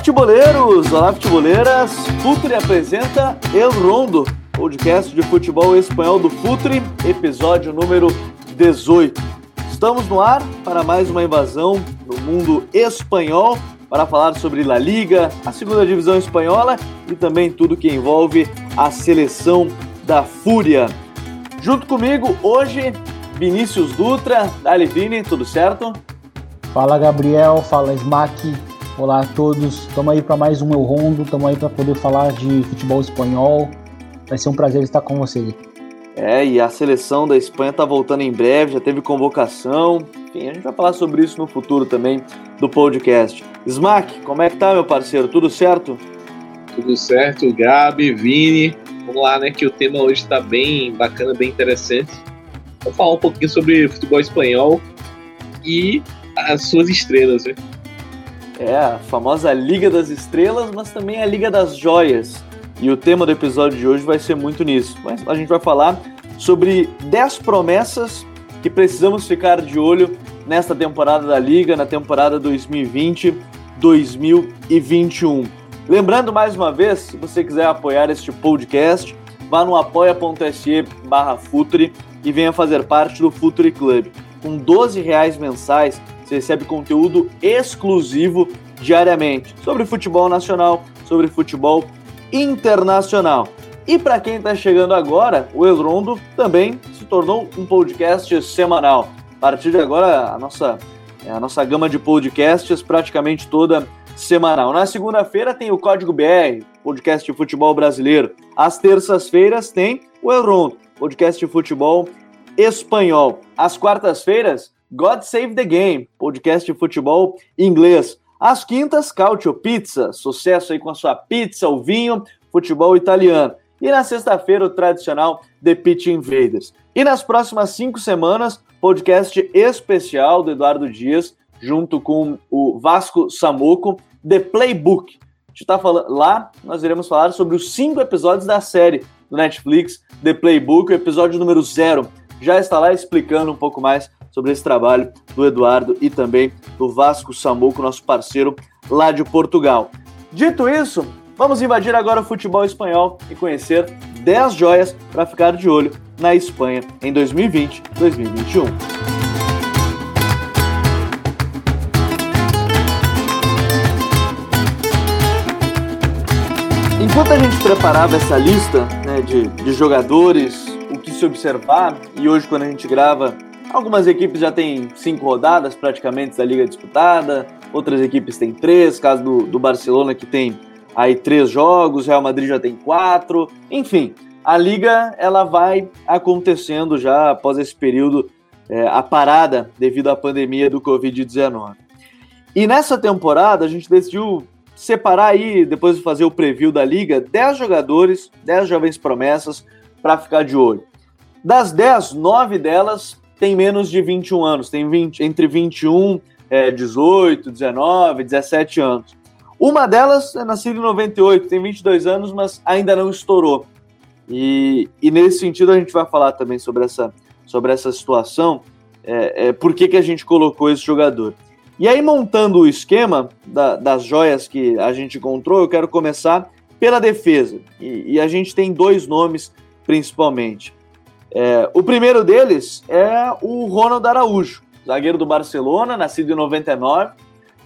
Futeboleiros! Olá, futeboleiras! Futre apresenta El Rondo, podcast de futebol espanhol do Futre, episódio número 18. Estamos no ar para mais uma invasão no mundo espanhol para falar sobre La Liga, a segunda divisão espanhola e também tudo que envolve a seleção da Fúria. Junto comigo hoje, Vinícius Dutra. Dali Vini, tudo certo? Fala Gabriel, fala Smack, olá a todos. Estamos aí para mais um Eu Rondo, estamos aí para poder falar de futebol espanhol. Vai ser um prazer estar com vocês. É, e a seleção da Espanha está voltando em breve, já teve convocação. Enfim, a gente vai falar sobre isso no futuro também do podcast. Smack, como é que tá, meu parceiro? Tudo certo? Tudo certo, Gabi, Vini. Vamos lá, né? Que o tema hoje está bem bacana, bem interessante. Vamos falar um pouquinho sobre futebol espanhol e as suas estrelas, né? É, a famosa Liga das Estrelas, mas também a Liga das Joias. E o tema do episódio de hoje vai ser muito nisso. Mas a gente vai falar sobre 10 promessas que precisamos ficar de olho nesta temporada da Liga, na temporada 2020-2021. Lembrando mais uma vez, se você quiser apoiar este podcast, vá no apoia.se barra Futre e venha fazer parte do Futre Club. Com 12 reais mensais, você recebe conteúdo exclusivo diariamente sobre futebol nacional, sobre futebol internacional. E para quem está chegando agora, o Elrondo também se tornou um podcast semanal. A partir de agora, a nossa, a nossa gama de podcasts praticamente toda semanal. Na segunda-feira tem o Código BR, podcast de futebol brasileiro. Às terças-feiras tem o Elrondo, podcast de futebol espanhol. Às quartas-feiras, God Save the Game, podcast de futebol inglês. Às quintas, Cautio Pizza, sucesso aí com a sua pizza, o vinho, futebol italiano. E na sexta-feira, o tradicional The Pitch Invaders. E nas próximas cinco semanas, podcast especial do Eduardo Dias, junto com o Vasco Samuco, The Playbook. A gente tá falando lá, nós iremos falar sobre os cinco episódios da série do Netflix, The Playbook, o episódio número zero. Já está lá explicando um pouco mais sobre esse trabalho do Eduardo e também do Vasco Samuco, nosso parceiro lá de Portugal. Dito isso, vamos invadir agora o futebol espanhol e conhecer 10 joias para ficar de olho na Espanha em 2020-2021. Enquanto a gente preparava essa lista né, de, de jogadores, o que se observar, e hoje quando a gente grava Algumas equipes já têm cinco rodadas praticamente da liga disputada, outras equipes têm três, caso do, do Barcelona que tem aí três jogos, Real Madrid já tem quatro, enfim, a liga ela vai acontecendo já após esse período, é, a parada devido à pandemia do Covid-19. E nessa temporada a gente decidiu separar aí, depois de fazer o preview da liga, 10 jogadores, 10 jovens promessas para ficar de olho. Das 10, 9 delas tem menos de 21 anos, tem 20, entre 21, é, 18, 19, 17 anos. Uma delas é nascida em 98, tem 22 anos, mas ainda não estourou. E, e nesse sentido a gente vai falar também sobre essa, sobre essa situação, é, é, por que, que a gente colocou esse jogador. E aí, montando o esquema da, das joias que a gente encontrou, eu quero começar pela defesa. E, e a gente tem dois nomes principalmente. É, o primeiro deles é o Ronald Araújo, zagueiro do Barcelona, nascido em 99,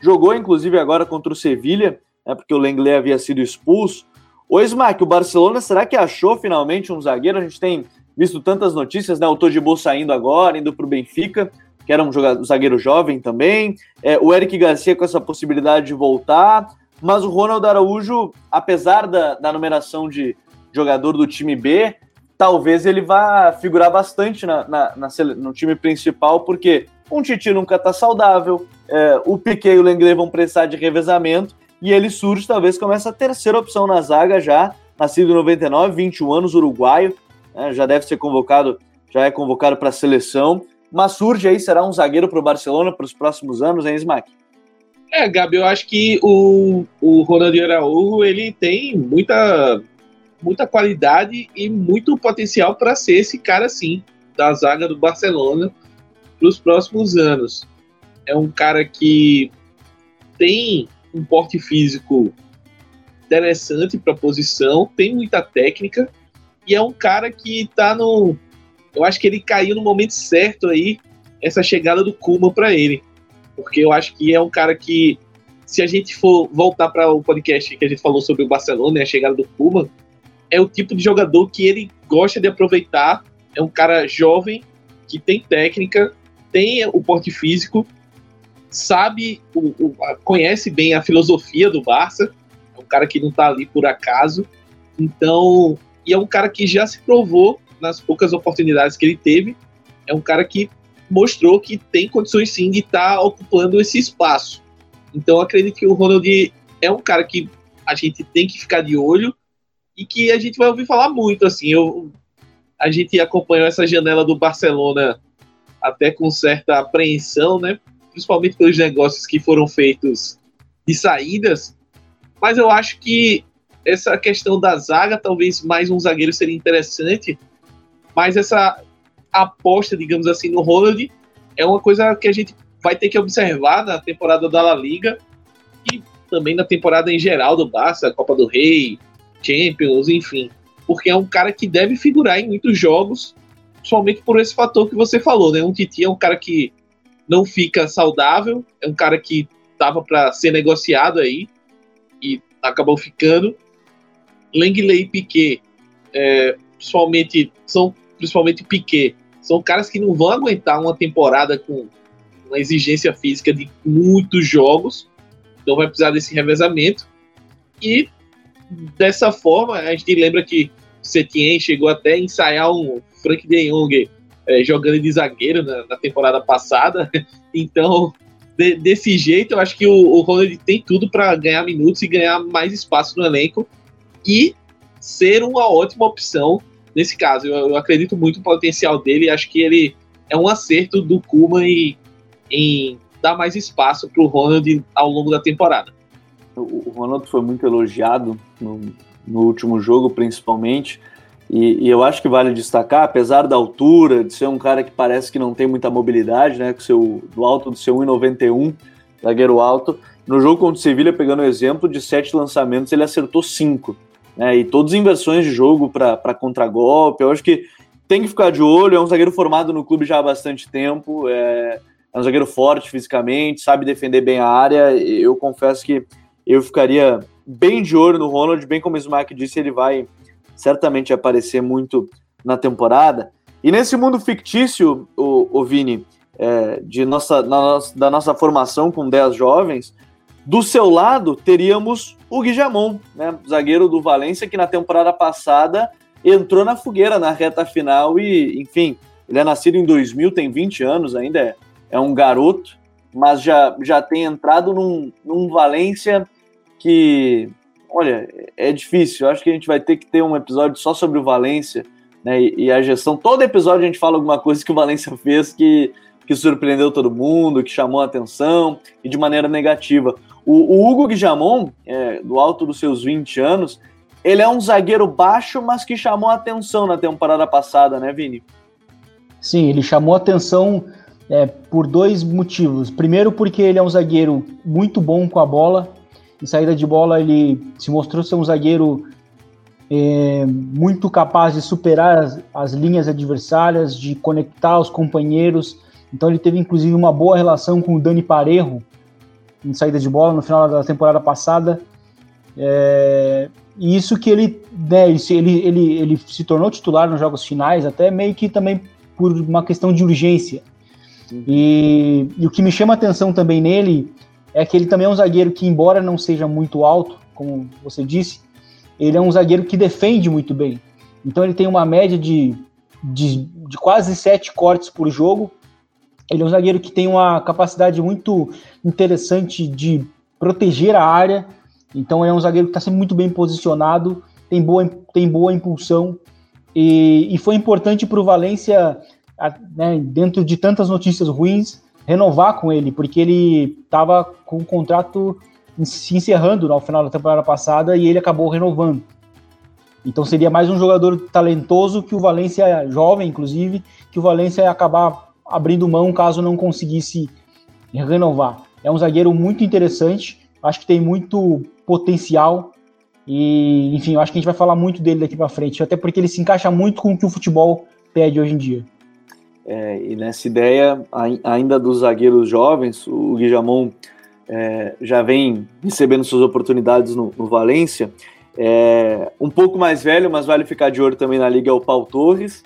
jogou inclusive agora contra o Sevilha, né, porque o Lenglet havia sido expulso. O Smack, o Barcelona, será que achou finalmente um zagueiro? A gente tem visto tantas notícias, né? O Todibo saindo agora, indo para o Benfica, que era um, jogador, zagueiro jovem também. É, o Eric Garcia com essa possibilidade de voltar. Mas o Ronald Araújo, apesar da, da numeração de jogador do time B, talvez ele vá figurar bastante na, na, na no time principal, porque um Titi nunca está saudável, é, o Piquet e o Lenglet vão precisar de revezamento, e ele surge talvez como essa terceira opção na zaga já, nascido em 99, 21 anos, uruguaio, né, já deve ser convocado, já é convocado para a seleção, mas surge aí, será um zagueiro para o Barcelona para os próximos anos, hein, Smack? É, Gabi, eu acho que o, o Ronaldinho Araújo, ele tem muita muita qualidade e muito potencial para ser esse cara sim da zaga do Barcelona para os próximos anos. É um cara que tem um porte físico interessante para a posição, tem muita técnica e é um cara que está no. Eu acho que ele caiu no momento certo aí, essa chegada do Kuma para ele. Porque eu acho que é um cara que, se a gente for voltar para o podcast que a gente falou sobre o Barcelona e a chegada do Kuma, é o tipo de jogador que ele gosta de aproveitar. É um cara jovem, que tem técnica, tem o porte físico, sabe, o, o, conhece bem a filosofia do Barça, é um cara que não está ali por acaso. Então, e é um cara que já se provou nas poucas oportunidades que ele teve. É um cara que mostrou que tem condições sim de estar tá ocupando esse espaço. Então, acredito que o Ronald é um cara que a gente tem que ficar de olho e que a gente vai ouvir falar muito. Assim, eu, a gente acompanhou essa janela do Barcelona até com certa apreensão, né? Principalmente pelos negócios que foram feitos de saídas. Mas eu acho que essa questão da zaga, talvez mais um zagueiro seria interessante, mas essa aposta, digamos assim, no Ronald é uma coisa que a gente vai ter que observar na temporada da La Liga e também na temporada em geral do Barça, Copa do Rei, Champions, enfim. Porque é um cara que deve figurar em muitos jogos, somente por esse fator que você falou, né? Um Titi é um cara que não fica saudável, é um cara que tava para ser negociado aí e acabou ficando. Lenglet e Piquet, é, principalmente, são principalmente Piquet, são caras que não vão aguentar uma temporada com uma exigência física de muitos jogos, então vai precisar desse revezamento. E dessa forma, a gente lembra que Setien chegou até a ensaiar um Frank de Jong é, jogando de zagueiro na, na temporada passada. Então, de, desse jeito, eu acho que o, o Ronald tem tudo para ganhar minutos e ganhar mais espaço no elenco e ser uma ótima opção nesse caso. Eu, eu acredito muito no potencial dele e acho que ele é um acerto do Kuma em, em dar mais espaço para o Ronald ao longo da temporada. O Ronald foi muito elogiado no, no último jogo, principalmente. E, e, eu acho que vale destacar, apesar da altura, de ser um cara que parece que não tem muita mobilidade, né, com seu, do alto do seu 1,91, zagueiro alto, no jogo contra o Sevilha, pegando o exemplo, de sete lançamentos, ele acertou cinco né? E todas as inversões de jogo para contragolpe, eu acho que tem que ficar de olho. É um zagueiro formado no clube já há bastante tempo, é, é um zagueiro forte fisicamente, sabe defender bem a área. Eu confesso que eu ficaria bem de olho no Ronald, bem como o Smack disse, ele vai certamente aparecer muito na temporada. E nesse mundo fictício, o, o Vini, é, de nossa, da nossa formação com 10 jovens, do seu lado, teríamos o Guijamon, né, zagueiro do Valência, que na temporada passada entrou na fogueira na reta final e, enfim, ele é nascido em 2000, tem 20 anos ainda, é, é um garoto, mas já, já tem entrado num, num Valência que, olha, é difícil. Eu acho que a gente vai ter que ter um episódio só sobre o Valência né, e, a gestão. Todo episódio a gente fala alguma coisa que o Valência fez que, que surpreendeu todo mundo, que chamou a atenção e de maneira negativa. O, o Hugo Guijamon, é, do alto dos seus 20 anos, ele é um zagueiro baixo, mas que chamou a atenção na temporada passada, né, Vini? Sim, ele chamou a atenção é, por dois motivos. Primeiro, porque ele é um zagueiro muito bom com a bola. Em saída de bola, ele se mostrou ser um zagueiro é, muito capaz de superar as, as, linhas adversárias, de conectar os companheiros. Então, ele teve inclusive uma boa relação com o Dani Parejo, em saída de bola no final da temporada passada. É, e isso que ele, né, ele, ele, ele se tornou titular nos jogos finais, até meio que também por uma questão de urgência. E, e, o que me chama a atenção também nele é que ele também é um zagueiro que, embora não seja muito alto, como você disse, ele é um zagueiro que defende muito bem. Então ele tem uma média de, de, de quase sete cortes por jogo, ele é um zagueiro que tem uma capacidade muito interessante de proteger a área. Então é um zagueiro que está sempre muito bem posicionado, tem boa, tem boa impulsão. E, e foi importante para o Valência, né, dentro de tantas notícias ruins, renovar com ele, porque ele estava com o contrato se encerrando no final da temporada passada e ele acabou renovando. Então seria mais um jogador talentoso que o Valência, jovem inclusive, que o Valência ia acabar abrindo mão caso não conseguisse renovar. É um zagueiro muito interessante, acho que tem muito potencial e, enfim, acho que a gente vai falar muito dele daqui para frente, até porque ele se encaixa muito com o que o futebol pede hoje em dia. É, e nessa ideia, ainda dos zagueiros jovens, o Guijamon é, já vem recebendo suas oportunidades no, no Valência. É, um pouco mais velho, mas vale ficar de olho também na liga, é o Paulo Torres.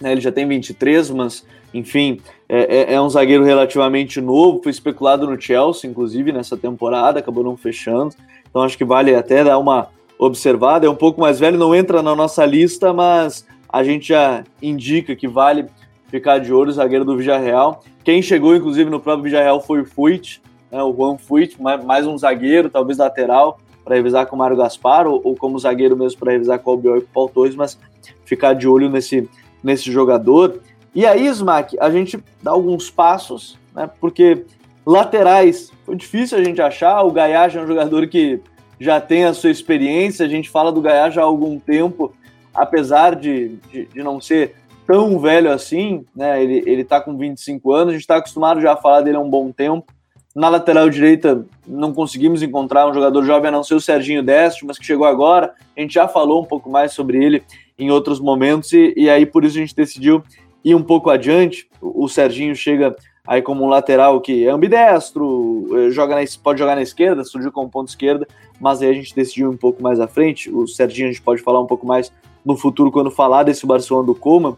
Né, ele já tem 23, mas, enfim, é, é, é, um zagueiro relativamente novo. Foi especulado no Chelsea, inclusive, nessa temporada, acabou não fechando. Então acho que vale até dar uma observada. É um pouco mais velho, não entra na nossa lista, mas a gente já indica que vale ficar de olho, zagueiro do Villarreal. Quem chegou, inclusive, no próprio Villarreal foi o Fuit, né, o Juan Fuit, mais um zagueiro, talvez lateral, para revisar com o Mário Gaspar, ou, ou como zagueiro mesmo para revisar com o Albiol e com o Paul Torres, mas ficar de olho nesse, nesse jogador. E aí, Smack, a gente dá alguns passos, né, porque laterais foi difícil a gente achar, o Gaiá é um jogador que já tem a sua experiência, a gente fala do Gaiá há algum tempo, apesar de, de, de não ser tão velho assim, né? Ele, ele tá com 25 anos, a gente está acostumado já a falar dele há um bom tempo. Na lateral direita, não conseguimos encontrar um jogador jovem, a não ser o Serginho Deste, mas que chegou agora. A gente já falou um pouco mais sobre ele em outros momentos, e, e aí por isso a gente decidiu ir um pouco adiante. O, o Serginho chega aí como um lateral que é ambidestro, eh, joga na, pode jogar na esquerda, surgiu como ponto esquerda, mas aí a gente decidiu um pouco mais à frente. O Serginho a gente pode falar um pouco mais no futuro quando falar desse Barcelona do Coma.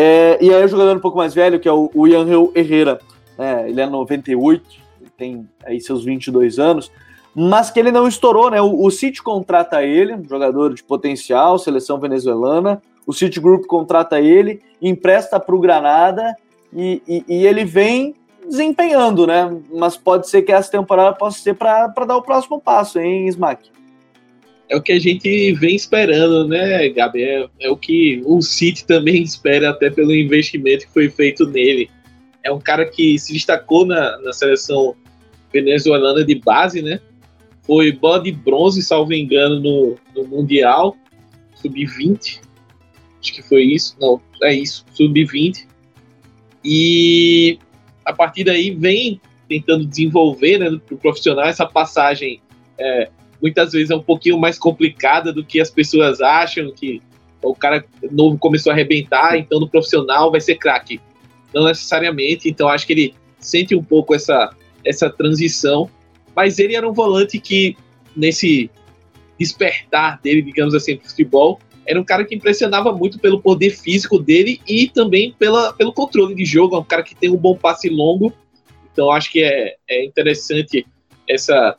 É, e aí o jogador um pouco mais velho, que é o, o Herrera, é, ele é 98, tem aí seus 22 anos, mas que ele não estourou, né? O, o City contrata ele, um jogador de potencial, seleção venezuelana, o City Group contrata ele, empresta para o Granada e, e, e, ele vem desempenhando, né? Mas pode ser que essa temporada possa ser para dar o próximo passo, hein, Smack? É o que a gente vem esperando, né, Gabi? É, é, o que o City também espera, até pelo investimento que foi feito nele. É um cara que se destacou na, na seleção venezuelana de base, né? Foi bola de bronze, salvo engano, no, no Mundial, sub-20. Acho que foi isso. Não, é isso, sub-20. E a partir daí vem tentando desenvolver né, para o profissional essa passagem é, muitas vezes é um pouquinho mais complicada do que as pessoas acham, que o cara novo começou a arrebentar, então no profissional vai ser craque. Não necessariamente, então acho que ele sente um pouco essa, essa transição, mas ele era um volante que, nesse despertar dele, digamos assim, pro futebol, era um cara que impressionava muito pelo poder físico dele e também pela, pelo controle de jogo, é um cara que tem um bom passe longo, então acho que é, é interessante essa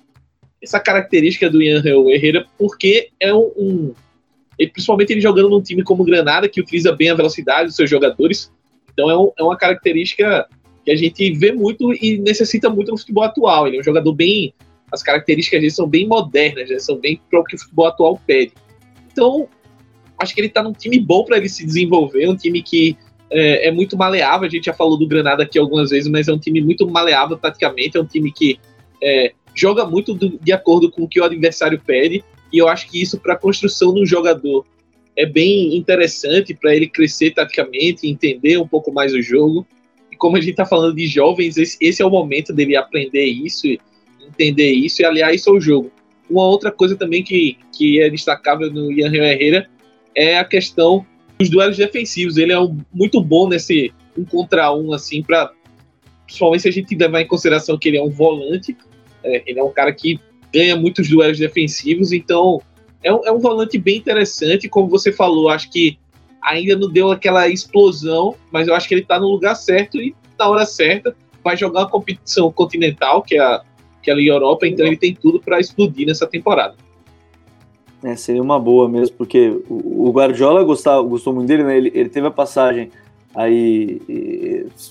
essa característica do Ian Herrera, porque é um, um principalmente ele jogando num time como Granada, que utiliza bem a velocidade dos seus jogadores. Então é, um, é, uma característica que a gente vê muito e necessita muito no futebol atual. Ele é um jogador bem. As características dele são bem modernas, né? são bem para o que o futebol atual pede. Então, acho que ele está num time bom para ele se desenvolver, um time que é, é, muito maleável. A gente já falou do Granada aqui algumas vezes, mas é um time muito maleável taticamente. É um time que é, joga muito do, de acordo com o que o adversário pede, e eu acho que isso para a construção do jogador é bem interessante para ele crescer taticamente, entender um pouco mais o jogo. E como a gente está falando de jovens, esse, esse, é o momento dele aprender isso, entender isso e aliar isso ao jogo. Uma outra coisa também que, que é destacável no Ian Herrera é a questão dos duelos defensivos. Ele é um, muito bom nesse um contra um, assim, para principalmente se a gente levar em consideração que ele é um volante, ele é um cara que ganha muitos duelos defensivos, então é um, é um volante bem interessante. Como você falou, acho que ainda não deu aquela explosão, mas eu acho que ele está no lugar certo e na hora certa. Vai jogar uma competição continental, que é a, que é a Europa, então ele tem tudo para explodir nessa temporada. É, seria uma boa mesmo, porque o, Guardiola gostava, gostou muito dele, né? Ele, ele teve a passagem aí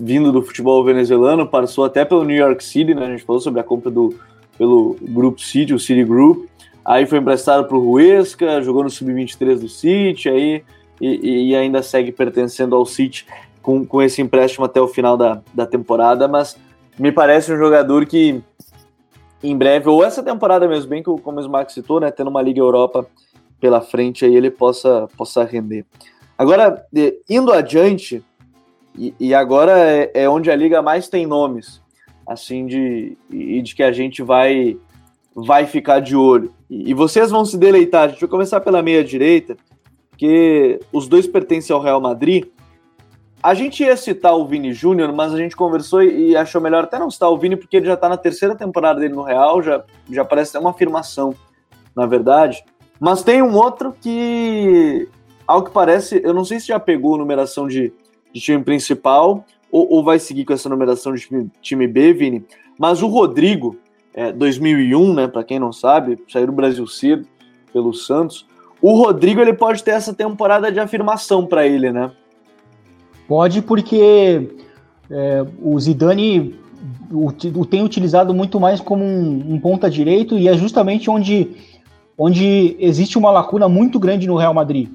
vindo do futebol venezuelano, passou até pelo New York City, né? A gente falou sobre a compra do pelo Grupo City, o City Group. Aí foi emprestado para o Huesca, jogou no sub-23 do City, aí e, e, ainda segue pertencendo ao City com, com esse empréstimo até o final da, da temporada, mas me parece um jogador que em breve, ou essa temporada mesmo, bem que como o Smack citou, né, tendo uma Liga Europa pela frente, aí ele possa, possa render. Agora, indo adiante, e, e agora é, é, onde a liga mais tem nomes, assim, de, e de que a gente vai vai ficar de olho. E, e vocês vão se deleitar. A gente vai começar pela meia direita, que os dois pertencem ao Real Madrid. A gente ia citar o Vini Júnior, mas a gente conversou e achou melhor até não citar o Vini, porque ele já está na terceira temporada dele no Real, já, já parece ter uma afirmação, na verdade. Mas tem um outro que, ao que parece, eu não sei se já pegou numeração de, de time principal ou, ou, vai seguir com essa numeração de time, time B, Vini. Mas o Rodrigo, é, 2001, né, para quem não sabe, saiu do Brasil cedo pelo Santos. O Rodrigo ele pode ter essa temporada de afirmação para ele, né? Pode, porque é, o Zidane o, tem utilizado muito mais como um, um, ponta direito e é justamente onde, onde existe uma lacuna muito grande no Real Madrid.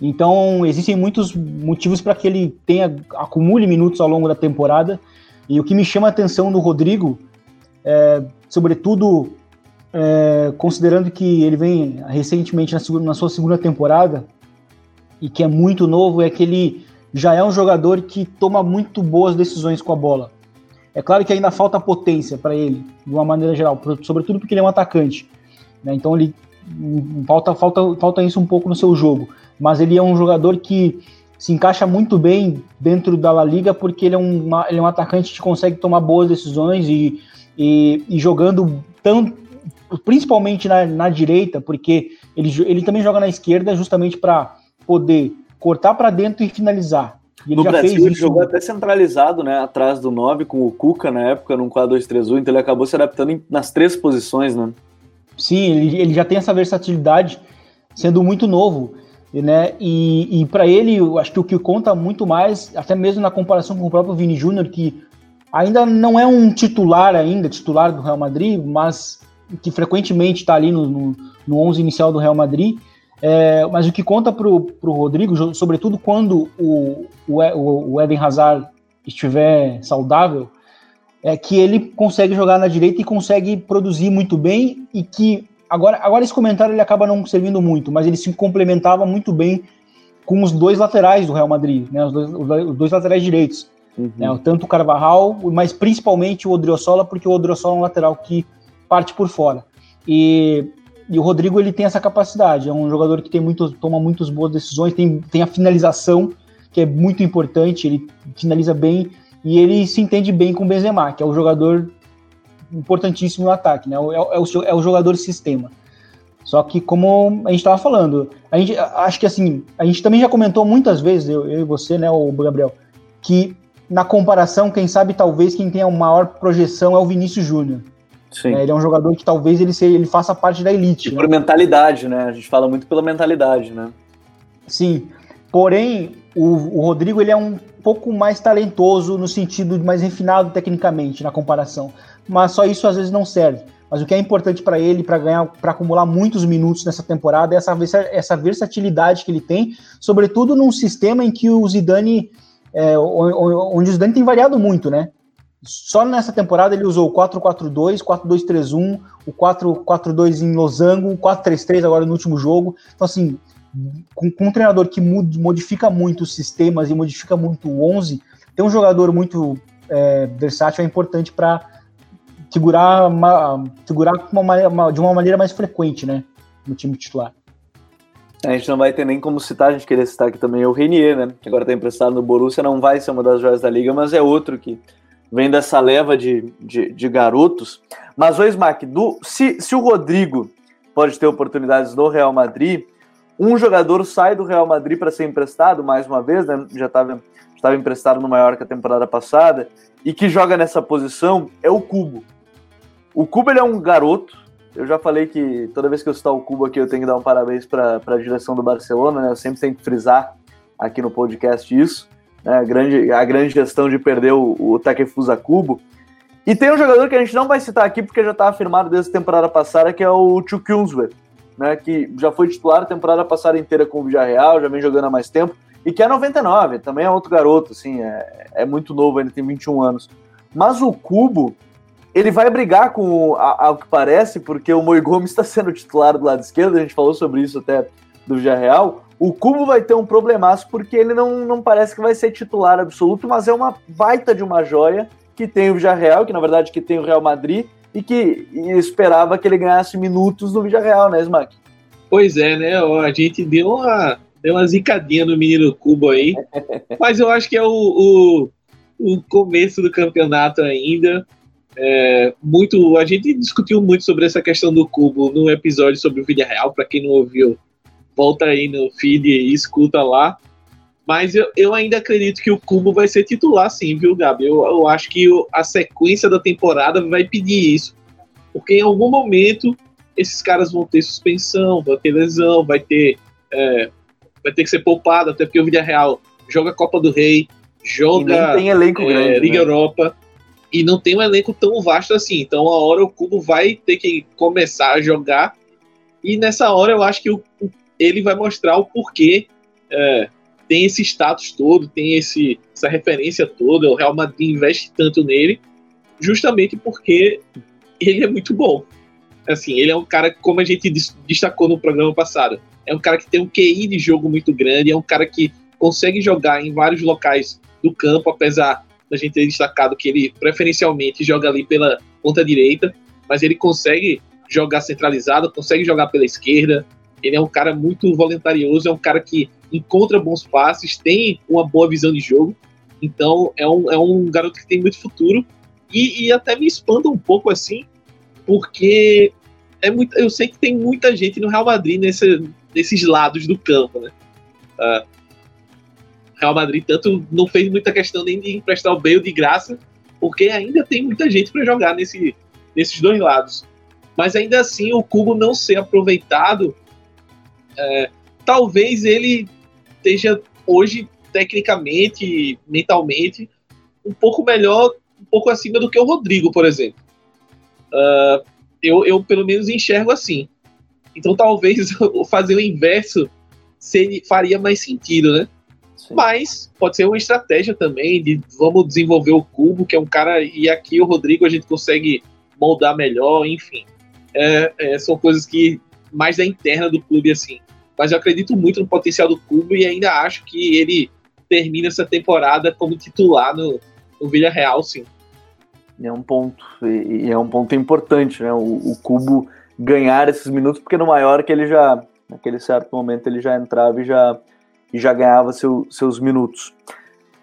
Então existem muitos motivos para que ele tenha acumule minutos ao longo da temporada. E o que me chama a atenção no Rodrigo, é, sobretudo é, considerando que ele vem recentemente na, na sua segunda temporada e que é muito novo, é que ele já é um jogador que toma muito boas decisões com a bola. É claro que ainda falta potência para ele, de uma maneira geral, sobretudo porque ele é um atacante. Né? Então ele falta, falta, falta isso um pouco no seu jogo. Mas ele é um jogador que se encaixa muito bem dentro da La Liga porque ele é um, ele é um atacante que consegue tomar boas decisões e, e, e jogando tão, principalmente na, na direita, porque ele, ele também joga na esquerda justamente para poder cortar para dentro e finalizar. E no Brasil ele jogou até centralizado, né, atrás do 9 com o Cuca na época, num 4-2-3-1, então ele acabou se adaptando nas três posições, né? Sim, ele, ele já tem essa versatilidade, sendo muito novo, né? E, e para ele, eu acho que o que conta muito mais, até mesmo na comparação com o próprio Vini Júnior, que ainda não é um titular ainda, titular do Real Madrid, mas que frequentemente está ali no, no, no 11 inicial do Real Madrid, é, mas o que conta para o Rodrigo, sobretudo quando o, o, o Eden Hazard estiver saudável, é que ele consegue jogar na direita e consegue produzir muito bem e que agora, agora esse comentário ele acaba não servindo muito, mas ele se complementava muito bem com os dois laterais do Real Madrid, né, os, dois, os dois laterais direitos, uhum. né, tanto o Carvajal, mas principalmente o Odriozola, porque o Odriozola é um lateral que parte por fora. E e o Rodrigo ele tem essa capacidade, é um jogador que tem muito, toma muitas boas decisões, tem, tem a finalização, que é muito importante, ele finaliza bem e ele se entende bem com o Benzema, que é o jogador importantíssimo no ataque, né? É, é, o, é o jogador sistema. Só que, como a gente estava falando, a gente, acho que assim, a gente também já comentou muitas vezes, eu, eu e você, né, o Gabriel, que na comparação, quem sabe talvez quem tem a maior projeção é o Vinícius Júnior. É, ele é um jogador que talvez ele, seja, ele faça parte da elite. E né? por mentalidade, né? A gente fala muito pela mentalidade, né? Sim. Porém, o, o, Rodrigo ele é um pouco mais talentoso no sentido mais refinado tecnicamente na comparação. Mas só isso às vezes não serve. Mas o que é importante para ele, para ganhar, para acumular muitos minutos nessa temporada, é essa, essa versatilidade que ele tem, sobretudo num sistema em que o Zidane, é, onde o Zidane tem variado muito, né? Só nessa temporada ele usou o 4-4-2, 4-2-3-1, o 4-4-2 em losango, o 4-3-3 agora no último jogo. Então, assim, com, com, um treinador que modifica muito os sistemas e modifica muito o 11, ter um jogador muito é, versátil é importante para segurar, uma, uma, uma, de uma maneira mais frequente, né, no time titular. A gente não vai ter nem como citar, a gente queria citar aqui também o Renier, né, que agora está emprestado no Borussia, não vai ser uma das joias da liga, mas é outro que vem dessa leva de, de, de garotos. Mas o Smack, do, se, se o Rodrigo pode ter oportunidades no Real Madrid, um jogador sai do Real Madrid para ser emprestado, mais uma vez, né? já estava estava emprestado no Mallorca a temporada passada, e que joga nessa posição é o Cubo. O Cubo ele é um garoto, eu já falei que toda vez que eu citar o Cubo aqui eu tenho que dar um parabéns para a direção do Barcelona, né? eu sempre tenho que frisar aqui no podcast isso né, a, grande, a grande gestão de perder o, o Takefusa Kubo. E tem um jogador que a gente não vai citar aqui porque já está afirmado desde a temporada passada, que é o Chukwuemswe, né, que já foi titular a temporada passada inteira com o Villarreal, já vem jogando há mais tempo, e que é 99, também é outro garoto, assim, é, é muito novo, ele tem 21 anos. Mas o Cubo, ele vai brigar com, ao que parece, porque o Moi Gomes está sendo titular do lado esquerdo, a gente falou sobre isso até do Villarreal, o Cubo vai ter um problemaço porque ele não, não parece que vai ser titular absoluto, mas é uma baita de uma joia que tem o Villarreal, que na verdade que tem o Real Madrid, e que e esperava que ele ganhasse minutos no Real, né, Smack? Pois é, né? A gente deu uma, deu uma zicadinha no menino Cubo aí, mas eu acho que é o, o, o começo do campeonato ainda. É, muito, a gente discutiu muito sobre essa questão do Cubo no episódio sobre o Real. Para quem não ouviu, volta aí no feed e escuta lá. Mas eu, eu ainda acredito que o Cubo vai ser titular, sim, viu, Gabi? Eu, eu acho que a sequência da temporada vai pedir isso. Porque em algum momento esses caras vão ter suspensão, vão ter lesão, vai ter, é, vai ter que ser poupado, até porque o Real joga Copa do Rei, joga tem elenco é, grande, Liga né? Europa e não tem um elenco tão vasto assim. Então, a hora o Cubo vai ter que começar a jogar. E nessa hora eu acho que o, ele vai mostrar o porquê é, tem esse status todo, tem esse, essa referência toda. O Real Madrid investe tanto nele, justamente porque ele é muito bom. Assim, ele é um cara, como a gente destacou no programa passado, é um cara que tem um QI de jogo muito grande, é um cara que consegue jogar em vários locais do campo, apesar da gente ter destacado que ele preferencialmente joga ali pela ponta direita, mas ele consegue jogar centralizado, consegue jogar pela esquerda. Ele é um cara muito voluntarioso, é um cara que encontra bons passes, tem uma boa visão de jogo. Então é um, é um garoto que tem muito futuro. E, e até me espanta um pouco assim, porque é muito, eu sei que tem muita gente no Real Madrid nesse, nesses lados do campo, né? Uh, Real Madrid tanto não fez muita questão nem de emprestar o Bale de graça, porque ainda tem muita gente para jogar nesse, nesses dois lados. Mas ainda assim, o Cubo não ser aproveitado, é, talvez ele esteja hoje, tecnicamente, mentalmente, um pouco melhor, um pouco acima do que o Rodrigo, por exemplo. Uh, eu, eu, pelo menos, enxergo assim. Então, talvez fazer o inverso seria, faria mais sentido, né? Sim. Mas pode ser uma estratégia também de vamos desenvolver o Cubo, que é um cara, e aqui o Rodrigo a gente consegue moldar melhor, enfim. É, é, são coisas que mais da interna do clube, assim. Mas eu acredito muito no potencial do Cubo e ainda acho que ele termina essa temporada como titular no, no Vila Real, sim. É um ponto, e é um ponto importante, né? O, o Cubo ganhar esses minutos, porque no maior que ele já, naquele certo momento, ele já entrava e já e já ganhava seu, seus minutos.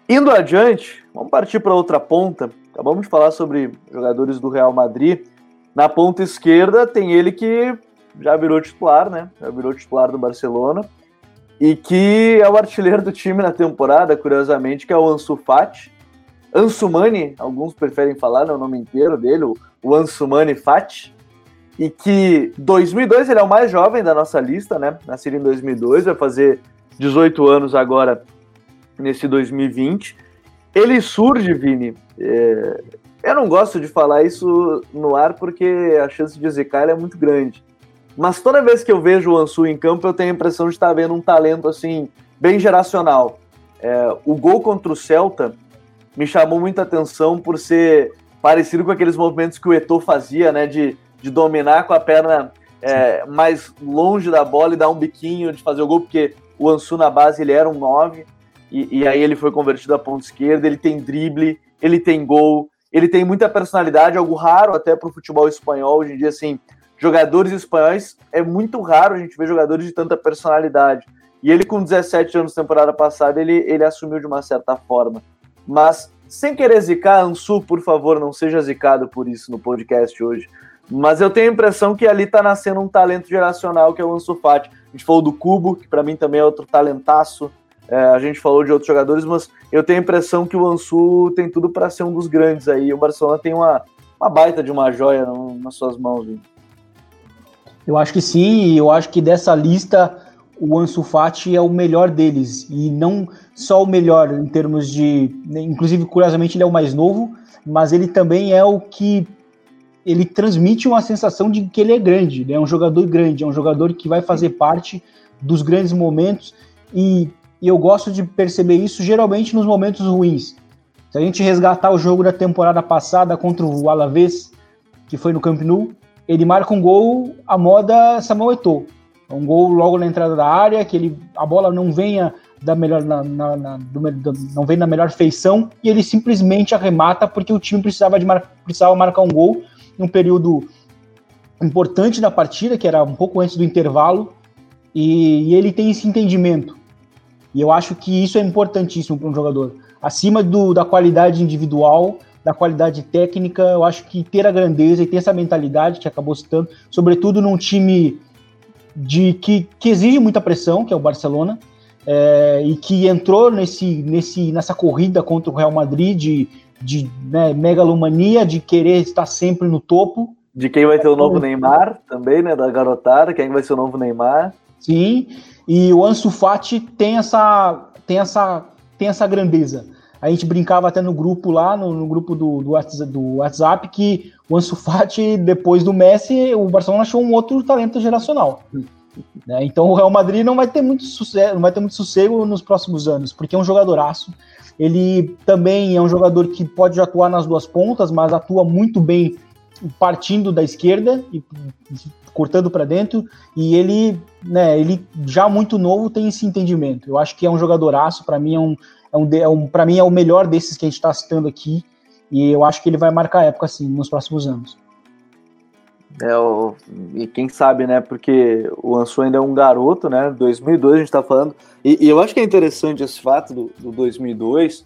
Indo adiante, vamos partir para outra ponta. Acabamos de falar sobre jogadores do Real Madrid. Na ponta esquerda tem ele que já virou titular, né? Já virou titular do Barcelona. E que é o artilheiro do time na temporada, curiosamente, que é o Ansu Fati. Ansu Mani, alguns preferem falar, não é o nome inteiro dele, o Ansu Mani Fati. E que 2002 ele é o mais jovem da nossa lista, né? Nascido em 2002, vai fazer 18 anos agora nesse 2020. Ele surge, Vini. É... Eu não gosto de falar isso no ar porque a chance de zicar é muito grande. Mas toda vez que eu vejo o Ansu em campo, eu tenho a impressão de estar vendo um talento assim bem geracional. É... o gol contra o Celta me chamou muita atenção por ser parecido com aqueles movimentos que o Eto'o fazia, né, de, de dominar com a perna é, mais longe da bola e dar um biquinho de fazer o gol, porque o Ansu na base ele era um 9, e, e aí ele foi convertido a ponta esquerda, ele tem drible, ele tem gol, ele tem muita personalidade, algo raro até para o futebol espanhol. Hoje em dia, assim, jogadores espanhóis, é muito raro a gente ver jogadores de tanta personalidade. E ele, com 17 anos, temporada passada, ele, ele assumiu de uma certa forma. Mas, sem querer zicar, Ansu, por favor, não seja zicado por isso no podcast hoje. Mas eu tenho a impressão que ali tá nascendo um talento geracional que é o Ansu Fati. A gente falou do Cubo, que para mim também é outro talentaço. É, a gente falou de outros jogadores, mas eu tenho a impressão que o Ansu tem tudo para ser um dos grandes aí. O Barcelona tem uma, uma baita de uma joia nas suas mãos. Viu? Eu acho que sim, eu acho que dessa lista o Ansu Fati é o melhor deles. E não só o melhor em termos de. Inclusive, curiosamente, ele é o mais novo, mas ele também é o que ele transmite uma sensação de que ele é grande, né? é um jogador grande, é um jogador que vai fazer parte dos grandes momentos e, e, eu gosto de perceber isso geralmente nos momentos ruins. Se a gente resgatar o jogo da temporada passada contra o Alavés, que foi no Camp Nou, ele marca um gol à moda Samuel Eto'o. Um gol logo na entrada da área, que ele, a bola não venha da melhor, na, na, na do, não vem na melhor feição e ele simplesmente arremata porque o time precisava, de mar, precisava marcar um gol um período importante da partida, que era um pouco antes do intervalo, e, e ele tem esse entendimento. E eu acho que isso é importantíssimo para um jogador. Acima do, da qualidade individual, da qualidade técnica, eu acho que ter a grandeza e ter essa mentalidade que acabou citando, sobretudo num time de que, que exige muita pressão, que é o Barcelona, é, e que entrou nesse, nesse, nessa corrida contra o Real Madrid de, de né, megalomania, de querer estar sempre no topo. De quem vai ter o novo Neymar também, né? Da garotada, quem vai ser o novo Neymar. Sim, e o Ansu Fati tem essa, tem essa, tem essa grandeza. A gente brincava até no grupo lá, no, no grupo do, do, WhatsApp, do WhatsApp, que o Ansu Fati, depois do Messi, o Barcelona achou um outro talento geracional. Né? Então o Real Madrid não vai ter muito sucesso, não vai ter muito sossego nos próximos anos, porque é um jogadoraço. Ele também é um jogador que pode atuar nas duas pontas, mas atua muito bem partindo da esquerda e cortando para dentro. E ele, né, ele já muito novo tem esse entendimento. Eu acho que é um jogadoraço. Para mim é um, é um, é um para mim é o melhor desses que a gente está citando aqui. E eu acho que ele vai marcar época assim nos próximos anos. É, o, e quem sabe, né? Porque o Ansu ainda é um garoto, né? 2002 a gente tá falando. E, e eu acho que é interessante esse fato do, do, 2002,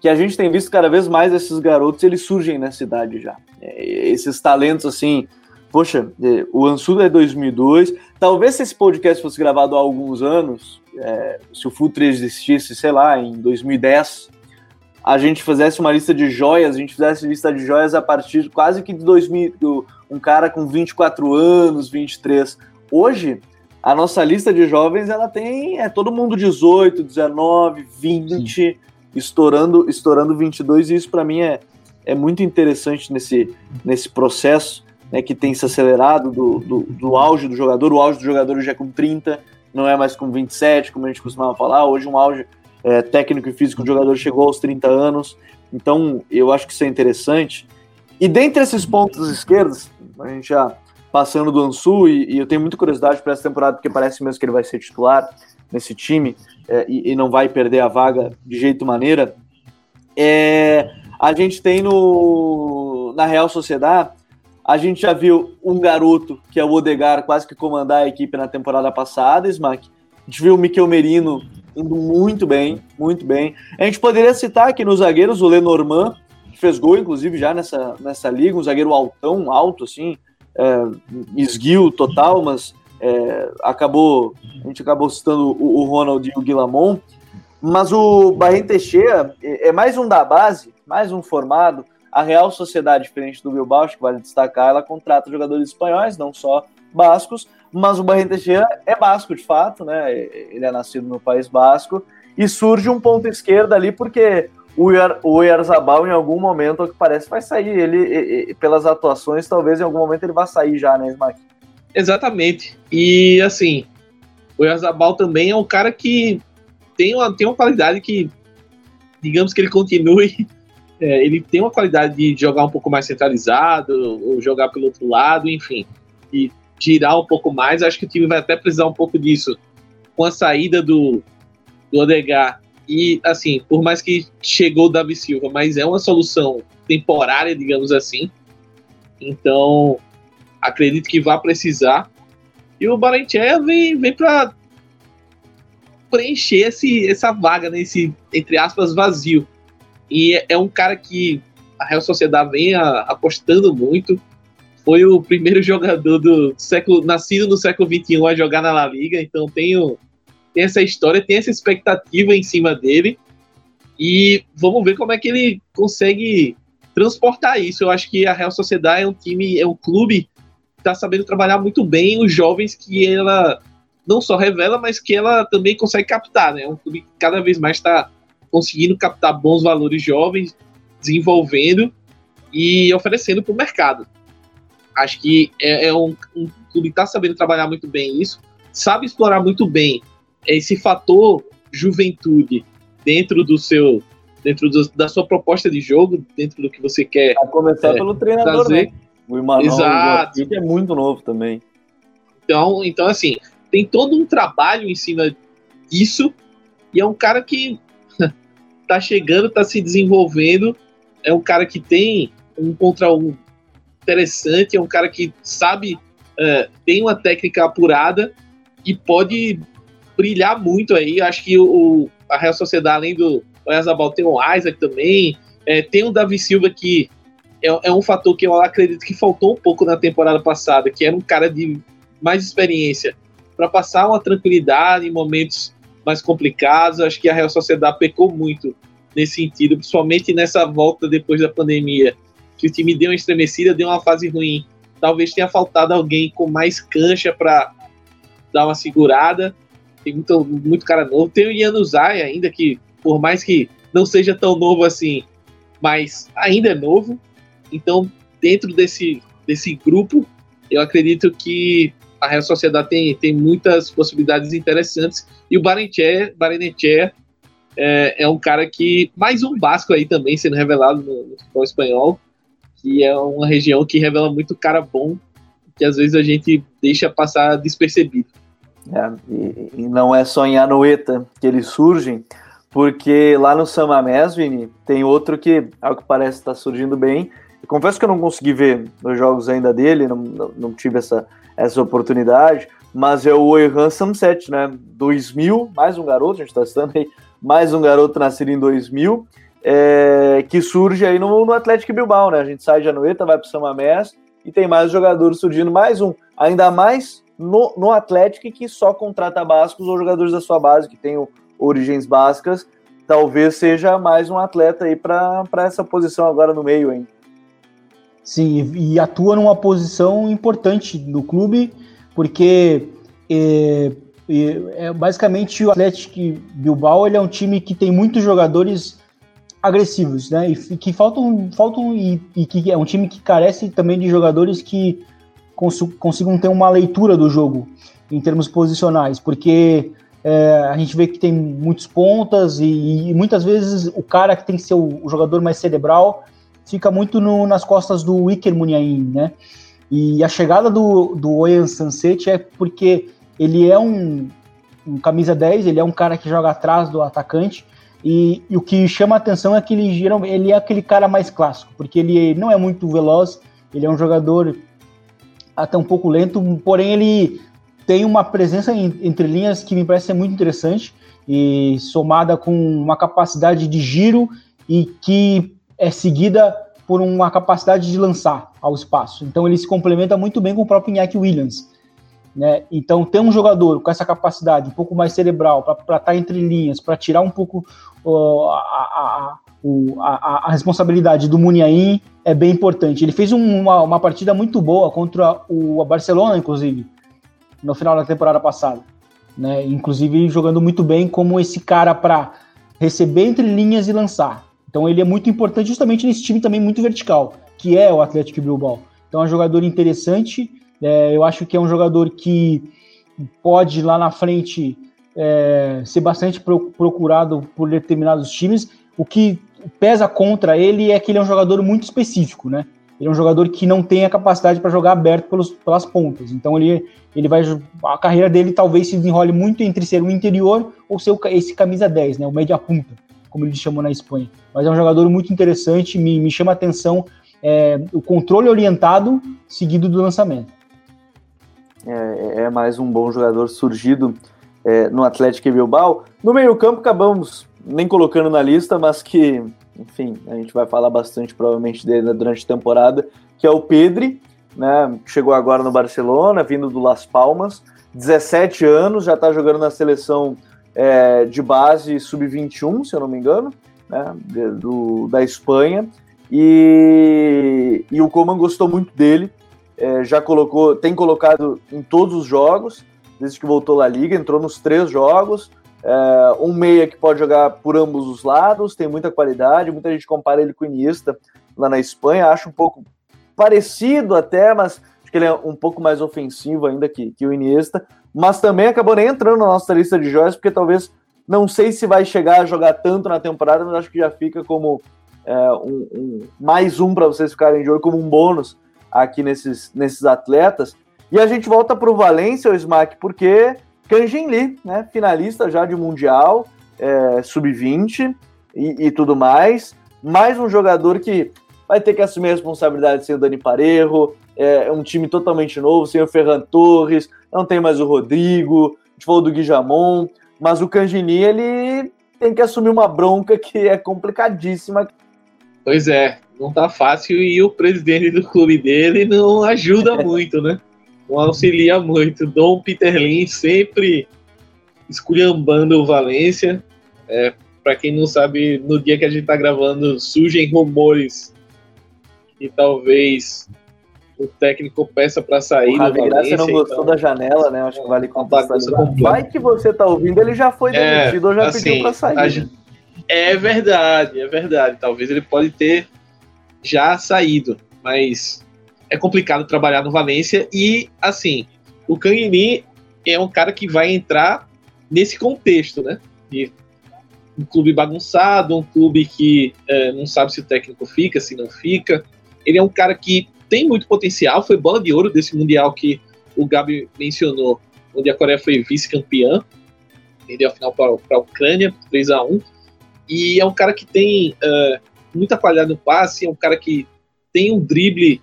que a gente tem visto cada vez mais esses garotos, eles surgem na cidade já. É, esses talentos, assim. Poxa, é, o Ansu é 2002. Talvez se esse podcast fosse gravado há alguns anos, é, se o Futre existisse, sei lá, em 2010, a gente fizesse uma lista de joias, a gente fizesse lista de joias a partir quase que de 2000, do, um cara com 24 anos, 23. Hoje, a nossa lista de jovens, ela tem, é todo mundo 18, 19, 20, Sim. estourando, estourando 22, e isso para mim é, é muito interessante nesse, nesse processo, né, que tem se acelerado do, do, do auge do jogador, o auge do jogador já é com 30, não é mais com 27, como a gente costumava falar, hoje um auge é, técnico e físico do jogador chegou aos 30 anos. Então, eu acho que isso é interessante. E dentre esses pontos esquerdos, a gente já passando do Ansu, e, e eu tenho muita curiosidade para essa temporada, porque parece mesmo que ele vai ser titular nesse time é, e, e, não vai perder a vaga de jeito maneira. É, a gente tem no, na Real Sociedade, a gente já viu um garoto, que é o Odegar, quase que comandar a equipe na temporada passada, Smack. A gente viu o Miquel Merino indo muito bem, muito bem. A gente poderia citar aqui nos zagueiros o Lenormand, que fez gol, inclusive, já nessa, nessa liga, um zagueiro altão, alto, assim, é, esguio total, mas é, acabou, a gente acabou citando o, o Ronald e o Guilamon, mas o Barren Teixeira é, é mais um da base, mais um formado. A Real Sociedade, diferente do Bilbao, acho que vale destacar, ela contrata jogadores espanhóis, não só bascos, mas o Barreto Teixeira é basco de fato, né? Ele é nascido no País Basco e surge um ponto esquerda ali porque o Oyarzabal em algum momento, ao que parece, vai sair. Ele, pelas atuações, talvez em algum momento ele vá sair já, né, Smack? Exatamente. E assim, o Oyarzabal também é um cara que tem uma, tem uma qualidade que, digamos que ele continue. É, ele tem uma qualidade de jogar um pouco mais centralizado, ou jogar pelo outro lado, enfim. E girar um pouco mais. Acho que o time vai até precisar um pouco disso com a saída do, do Odegar. E, assim, por mais que chegou o Davi Silva, mas é uma solução temporária, digamos assim. Então, acredito que vai precisar. E o Barentia vem, vem para preencher esse, essa vaga, nesse, entre aspas, vazio. E é um cara que a Real Sociedade vem a, apostando muito foi o primeiro jogador do século, nascido no século XXI a jogar na La Liga, então tem, tem essa história, tem essa expectativa em cima dele, e vamos ver como é que ele consegue transportar isso. Eu acho que a Real Sociedade é um time, é um clube que está sabendo trabalhar muito bem os jovens que ela não só revela, mas que ela também consegue captar, né? É um clube que cada vez mais está conseguindo captar bons valores jovens, desenvolvendo e oferecendo para o mercado. Acho que é, é um, um clube que está sabendo trabalhar muito bem isso, sabe explorar muito bem esse fator juventude dentro do seu dentro do, da sua proposta de jogo, dentro do que você quer. A começar é, pelo treinador, trazer. né? O Emmanuel Exato. O é muito novo também. Então, então assim, tem todo um trabalho em cima disso e é um cara que tá chegando, tá se desenvolvendo, é um cara que tem um contra um interessante, é um cara que sabe, uh, tem uma técnica apurada e pode brilhar muito aí. Acho que o, a Real Sociedade, além do Oyarzabal, tem o Isaac também, é, tem o Davi Silva que é, é, um fator que eu acredito que faltou um pouco na temporada passada, que era um cara de mais experiência para passar uma tranquilidade em momentos mais complicados. Acho que a Real Sociedade pecou muito nesse sentido, principalmente nessa volta depois da pandemia, que o time deu uma estremecida, deu uma fase ruim. Talvez tenha faltado alguém com mais cancha para dar uma segurada. Tem muito, muito cara novo. Tem o Yanuzai ainda, que por mais que não seja tão novo assim, mas ainda é novo. Então, dentro desse, desse grupo, eu acredito que a Real Sociedade tem, tem muitas possibilidades interessantes. E o Barencher é, é um cara que. Mais um Basco aí também sendo revelado no, no futebol espanhol, que é uma região que revela muito cara bom, que às vezes a gente deixa passar despercebido. É, e, e, não é só em Anoeta que eles surgem, porque lá no Samamés, Vini, tem outro que, ao que parece, está surgindo bem. Confesso que eu não consegui ver os jogos ainda dele, não, não, não tive essa, essa oportunidade, mas é o Oihan Samset, né? 2000, mais um garoto, a gente está citando aí, mais um garoto nascido em 2000, é, que surge aí no, no Atlético Bilbao, né? A gente sai de Anoeta, vai para o Samamés e tem mais jogadores surgindo, mais um, ainda mais no, no Atlético que só contrata bascos ou jogadores da sua base, que tem origens bascas, talvez seja mais um atleta aí para essa posição agora no meio, hein? Sim, e atua numa posição importante no clube, porque é, é, basicamente o Atlético Bilbao ele é um time que tem muitos jogadores agressivos, né? E que faltam, faltam e, e que é um time que carece também de jogadores que cons consigam ter uma leitura do jogo em termos posicionais, porque é, a gente vê que tem muitos pontas e, e, muitas vezes o cara que tem que ser o, o jogador mais cerebral fica muito no, nas costas do Iker Muniain, né? E a chegada do, do Oyan Sunset é porque ele é um, um, camisa 10, ele é um cara que joga atrás do atacante, e, e o que chama a atenção é que ele, ele é aquele cara mais clássico, porque ele não é muito veloz, ele é um jogador até um pouco lento, porém ele tem uma presença em, entre linhas que me parece ser muito interessante, e somada com uma capacidade de giro e que é seguida por uma capacidade de lançar ao espaço. Então ele se complementa muito bem com o próprio Iñaki Williams. Né? Então ter um jogador com essa capacidade um pouco mais cerebral para estar tá entre linhas, para tirar um pouco uh, a, a, a, a, responsabilidade do Muniain é bem importante. Ele fez um, uma, uma partida muito boa contra o Barcelona, inclusive, no final da temporada passada. Né? Inclusive jogando muito bem como esse cara para receber entre linhas e lançar. Então ele é muito importante justamente nesse time também muito vertical, que é o Atlético Bilbao. Então é um jogador interessante, é, eu acho que é um jogador que pode lá na frente é, ser bastante procurado por determinados times. O que pesa contra ele é que ele é um jogador muito específico, né? Ele é um jogador que não tem a capacidade para jogar aberto pelos, pelas pontas. Então ele, ele vai a carreira dele talvez se desenrole muito entre ser um interior ou ser esse camisa 10, né, o média punta como eles chamam na Espanha. Mas é um jogador muito interessante, me, me chama a atenção é, o controle orientado seguido do lançamento. É, é mais um bom jogador surgido é, no Atlético Bilbao. No meio-campo, acabamos nem colocando na lista, mas que, enfim, a gente vai falar bastante provavelmente dele durante a temporada, que é o Pedri, né? Chegou agora no Barcelona, vindo do Las Palmas, 17 anos, já está jogando na seleção é, de base sub-21, se eu não me engano, né, do, da Espanha. E, e o Coman gostou muito dele, é, já colocou, tem colocado em todos os jogos, desde que voltou da Liga, entrou nos três jogos. É, um meia que pode jogar por ambos os lados, tem muita qualidade, muita gente compara ele com o Iniesta lá na Espanha, acho um pouco parecido até, mas que ele é um pouco mais ofensivo ainda que, que o Iniesta, mas também acabou nem entrando na nossa lista de joias, porque talvez não sei se vai chegar a jogar tanto na temporada, mas acho que já fica como é, um, um, mais um para vocês ficarem de olho, como um bônus aqui nesses, nesses atletas. E a gente volta para o Valência, o Smack, porque Kanjin Lee, né, finalista já de Mundial, é, Sub-20 e, e tudo mais, mais um jogador que vai ter que assumir a responsabilidade sem o Dani Parejo, é um time totalmente novo, sem o Ferran Torres, não tem mais o Rodrigo, a gente falou do Guijamon, mas o Cangini, ele tem que assumir uma bronca que é complicadíssima. Pois é, não tá fácil e o presidente do clube dele não ajuda muito, né? Não auxilia muito. Dom Peterlin sempre esculhambando o Valência. É, para quem não sabe, no dia que a gente tá gravando, surgem rumores que talvez o técnico peça para sair. O Graça não gostou então, da janela, né? Acho que vale contextualizar. Vai que você tá ouvindo, ele já foi é, demitido é, ou já assim, pediu para sair. É verdade, é verdade. Talvez ele pode ter já saído, mas é complicado trabalhar no Valência e assim, o Canguini é um cara que vai entrar nesse contexto, né? De um clube bagunçado, um clube que é, não sabe se o técnico fica, se não fica. Ele é um cara que tem muito potencial, foi bola de ouro desse Mundial que o Gabi mencionou, onde a Coreia foi vice-campeã, perdeu a final para a Ucrânia, 3 a 1 E é um cara que tem uh, muita qualidade no passe, é um cara que tem um drible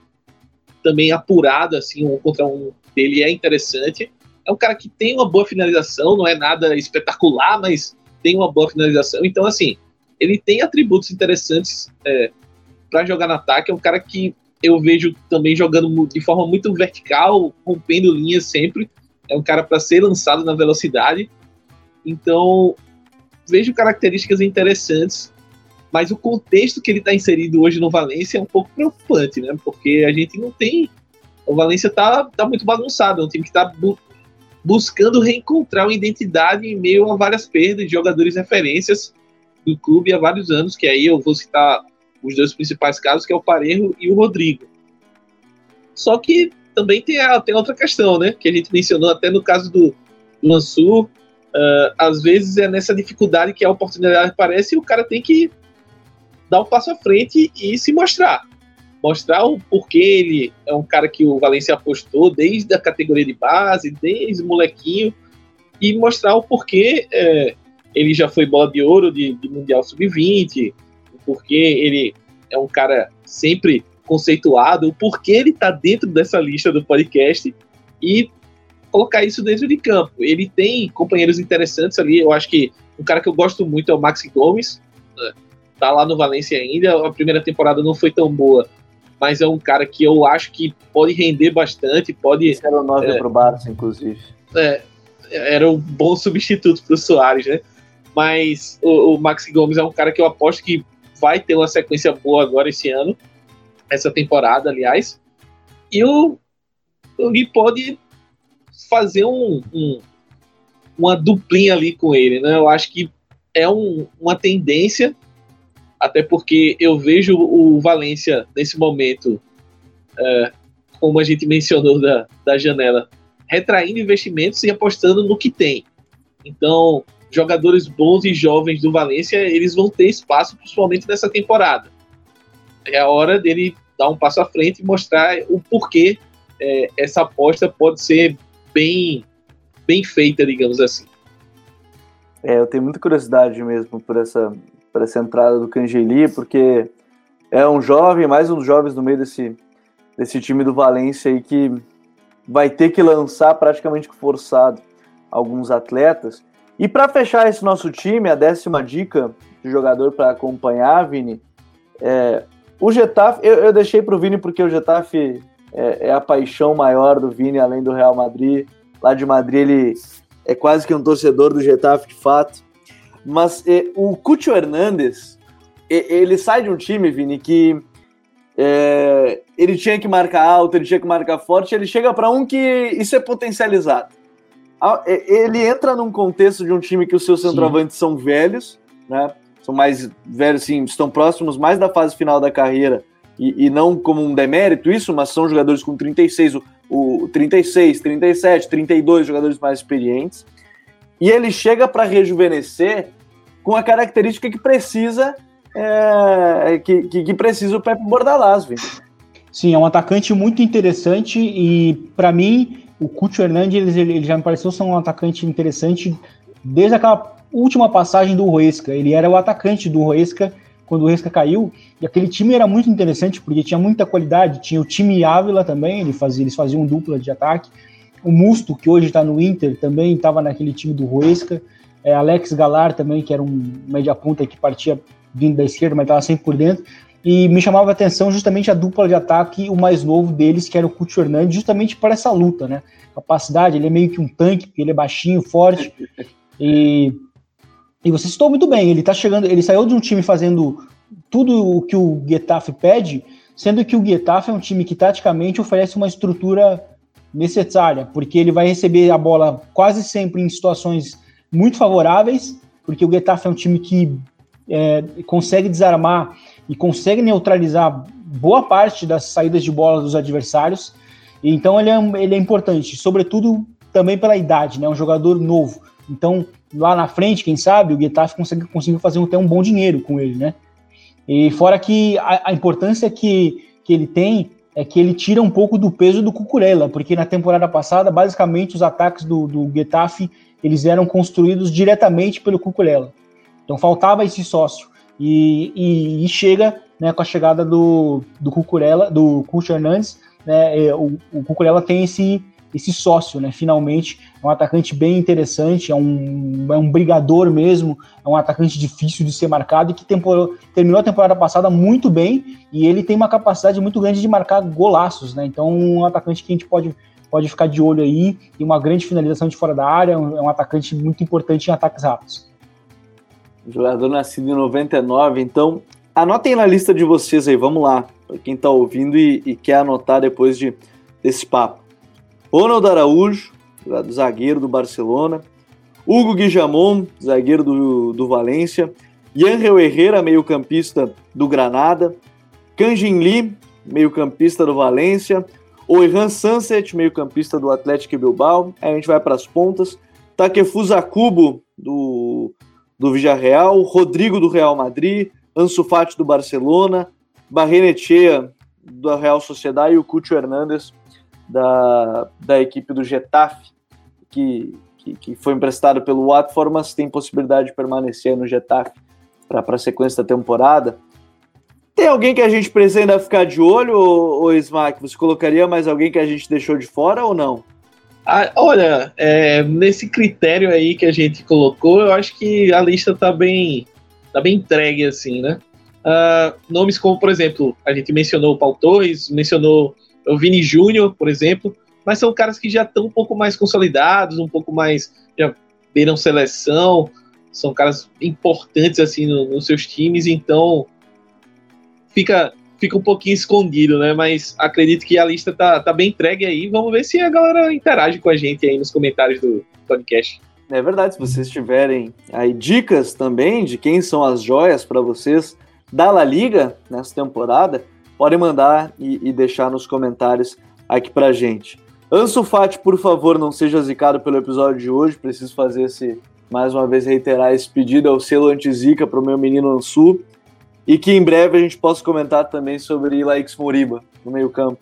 também apurado, assim, um contra um dele é interessante. É um cara que tem uma boa finalização, não é nada espetacular, mas tem uma boa finalização. Então, assim, ele tem atributos interessantes é, para jogar no ataque. É um cara que eu vejo também jogando de forma muito vertical, rompendo linhas sempre. É um cara para ser lançado na velocidade. Então, vejo características interessantes, mas o contexto que ele está inserido hoje no Valência é um pouco preocupante, né? Porque a gente não tem. O Valência tá, tá muito bagunçado, é um time que está bu buscando reencontrar uma identidade em meio a várias perdas de jogadores referências do clube há vários anos, que aí eu vou citar os dois principais casos, que é o Parejo e o Rodrigo. Só que também tem, a, tem outra questão, né? Que a gente mencionou até no caso do, do. Uh, às vezes é nessa dificuldade que a oportunidade aparece e o cara tem que dar um passo à frente e se mostrar. Mostrar o porquê ele é um cara que o Valencia apostou desde a categoria de base, desde molequinho, e mostrar o porquê é, ele já foi bola de ouro de, de Mundial Sub-20, porque ele é um cara sempre conceituado, o porquê ele está dentro dessa lista do podcast e colocar isso dentro de campo. Ele tem companheiros interessantes ali, eu acho que um cara que eu gosto muito é o Maxi Gomes, né? tá lá no Valência ainda, a primeira temporada não foi tão boa, mas é um cara que eu acho que pode render bastante, pode... Esse era o 9 é, pro Barça, inclusive. É, era um bom substituto pro Soares, né? Mas o, o Maxi Gomes é um cara que eu aposto que vai ter uma sequência boa agora esse ano, essa temporada, aliás. E o, Gui pode fazer um, um, uma duplinha ali com ele, né? Eu acho que é um, uma tendência, até porque eu vejo o Valência nesse momento, é, como a gente mencionou da, da janela, retraindo investimentos e apostando no que tem. Então, jogadores bons e jovens do Valência, eles vão ter espaço, principalmente nessa temporada. É a hora dele dar um passo à frente e mostrar o porquê é, essa aposta pode ser bem, bem feita, digamos assim. É, eu tenho muita curiosidade mesmo por essa, por essa entrada do Cangeli, porque é um jovem, mais um dos jovens no meio desse, desse time do Valência aí que vai ter que lançar praticamente forçado alguns atletas. E para fechar esse nosso time, a décima dica de jogador para acompanhar, Vini, é, o Getafe, eu, eu deixei para o Vini porque o Getafe é, é, a paixão maior do Vini, além do Real Madrid. Lá de Madrid ele é quase que um torcedor do Getafe de fato. Mas é, o Cúcio Hernandes, ele sai de um time, Vini, que é, ele tinha que marcar alto, ele tinha que marcar forte, ele chega para um que isso é potencializado. Ele entra num contexto de um time que os seus centroavantes Sim. são velhos, né? São mais velhos, sim, estão próximos mais da fase final da carreira e, e não como um demérito isso, mas são jogadores com 36, o, o 36, 37, 32 jogadores mais experientes. E ele chega para rejuvenescer com a característica que precisa é, que, que, que, precisa o Pepe Bordalás, viu? Sim, é um atacante muito interessante e para mim o Couto Hernandes, ele, já me pareceu ser um atacante interessante desde aquela última passagem do Roesca. Ele era o atacante do Roesca quando o Resca caiu, e aquele time era muito interessante, porque tinha muita qualidade, tinha o time Ávila também, ele fazia, eles faziam dupla de ataque, o Musto, que hoje está no Inter, também estava naquele time do Ruesca, é, Alex Galar também, que era um média-punta que partia vindo da esquerda, mas estava sempre por dentro, e me chamava a atenção justamente a dupla de ataque, o mais novo deles, que era o Couto Hernandes, justamente para essa luta, né? Capacidade, ele é meio que um tanque, porque ele é baixinho, forte, e e você citou muito bem, ele tá chegando, ele saiu de um time fazendo tudo o que o Getafe pede, sendo que o Getafe é um time que taticamente oferece uma estrutura necessária, porque ele vai receber a bola quase sempre em situações muito favoráveis, porque o Getafe é um time que é, consegue desarmar e consegue neutralizar boa parte das saídas de bola dos adversários. Então ele é, ele é importante, sobretudo também pela idade, né? Um jogador novo. Então lá na frente, quem sabe, o Getafe consegue, conseguir fazer até um bom dinheiro com ele, né? E fora que a, a, importância que, que ele tem é que ele tira um pouco do peso do Cucurella, porque na temporada passada, basicamente, os ataques do, do Getafe, eles eram construídos diretamente pelo Cucurella. Então faltava esse sócio. E, e, e chega né, com a chegada do, do Cucurella, do Cucho Hernandes, né, o, o Cucurella tem esse, esse sócio, né? Finalmente, é um atacante bem interessante, é um, é um brigador mesmo, é um atacante difícil de ser marcado e que terminou a temporada passada muito bem e ele tem uma capacidade muito grande de marcar golaços, né? Então, um atacante que a gente pode, pode ficar de olho aí, tem uma grande finalização de fora da área, é um atacante muito importante em ataques rápidos. Jogador nascido em 99, então anotem na lista de vocês aí, vamos lá, para quem está ouvindo e, e quer anotar depois de, desse papo. Ronald Araújo, zagueiro do Barcelona. Hugo Guijamon, zagueiro do, do Valência. Yangel Herrera, meio-campista do Granada. Kanjin Lee, meio-campista do Valência. Oihan Sunset, meio-campista do Atlético Bilbao. Aí a gente vai para as pontas. Takefusa Kubo, do, do Villarreal. Rodrigo, do Real Madrid. Ansu Fati, do Barcelona. Barrenechea, do Real Sociedade. E o Cucho Hernandes, da, da equipe do Getafe, que, que, que foi emprestado pelo Watford, mas tem possibilidade de permanecer no Getafe para a sequência da temporada. Tem alguém que a gente precisa ainda ficar de olho, ou, ou Smack? Você colocaria mais alguém que a gente deixou de fora ou não? Ah, olha, é, nesse critério aí que a gente colocou, eu acho que a lista tá bem, tá bem entregue, assim, né? Uh, nomes como, por exemplo, a gente mencionou o Paul Torres, mencionou o Vini Júnior, por exemplo, mas são caras que já estão um pouco mais consolidados, um pouco mais já viram seleção, são caras importantes assim no, nos seus times, então fica fica um pouquinho escondido, né? Mas acredito que a lista tá, tá bem entregue aí. Vamos ver se a galera interage com a gente aí nos comentários do podcast. É verdade, se vocês tiverem aí dicas também de quem são as joias para vocês da La Liga nessa temporada, podem mandar e, e deixar nos comentários aqui pra gente. Ansu Fati, por favor, não seja zicado pelo episódio de hoje. Preciso fazer esse, mais uma vez, reiterar esse pedido ao selo anti-zica para o meu menino Ansu. E que em breve a gente possa comentar também sobre Laix Moriba no meio-campo,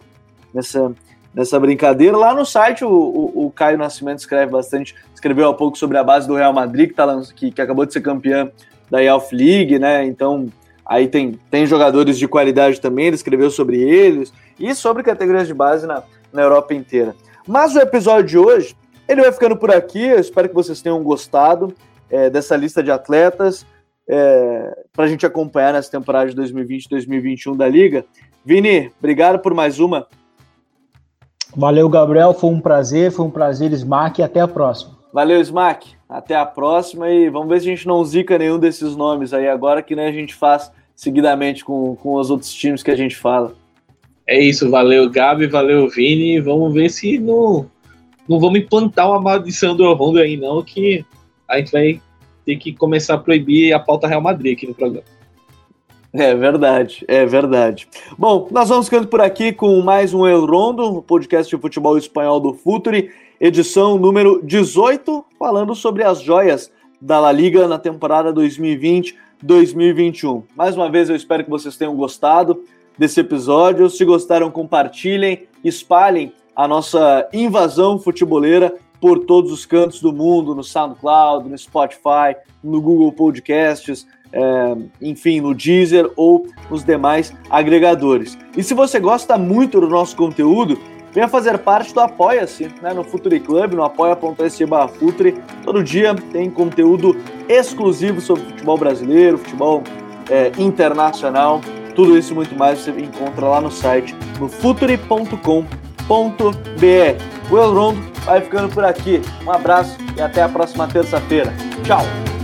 nessa, nessa brincadeira. Lá no site, o, o, o, Caio Nascimento escreve bastante, escreveu há pouco sobre a base do Real Madrid, que, tá, que, que acabou de ser campeã da Elf League, né? Então, Aí tem, tem jogadores de qualidade também, ele escreveu sobre eles e sobre categorias de base na, na Europa inteira. Mas o episódio de hoje, ele vai ficando por aqui. Eu espero que vocês tenham gostado é, dessa lista de atletas é, para a gente acompanhar nessa temporada de 2020-2021 da Liga. Vini, obrigado por mais uma. Valeu, Gabriel. Foi um prazer, foi um prazer, Smack, e até a próxima. Valeu, Smack. Até a próxima e vamos ver se a gente não zica nenhum desses nomes aí agora, que né, a gente faz seguidamente com, com os outros times que a gente fala. É isso, valeu Gabi, valeu Vini. Vamos ver se não, não vamos implantar uma maldição do Rondo aí, não, que a gente vai ter que começar a proibir a pauta Real Madrid aqui no programa. É verdade, é verdade. Bom, nós vamos ficando por aqui com mais um El Rondo, o podcast de futebol espanhol do Futuri edição número 18, falando sobre as joias da La Liga na temporada 2020-2021. Mais uma vez, eu espero que vocês tenham gostado desse episódio. Se gostaram, compartilhem, espalhem a nossa invasão futeboleira por todos os cantos do mundo, no SoundCloud, no Spotify, no Google Podcasts, é, enfim, no Deezer ou nos demais agregadores. E se você gosta muito do nosso conteúdo, venha fazer parte do Apoia-se, né, no Futuri Club, no apoia.se Futuri. Todo dia tem conteúdo exclusivo sobre futebol brasileiro, futebol é, internacional, tudo isso e muito mais você encontra lá no site, no futuri.com.br. O Elrondo vai ficando por aqui. Um abraço e até a próxima terça-feira. Tchau!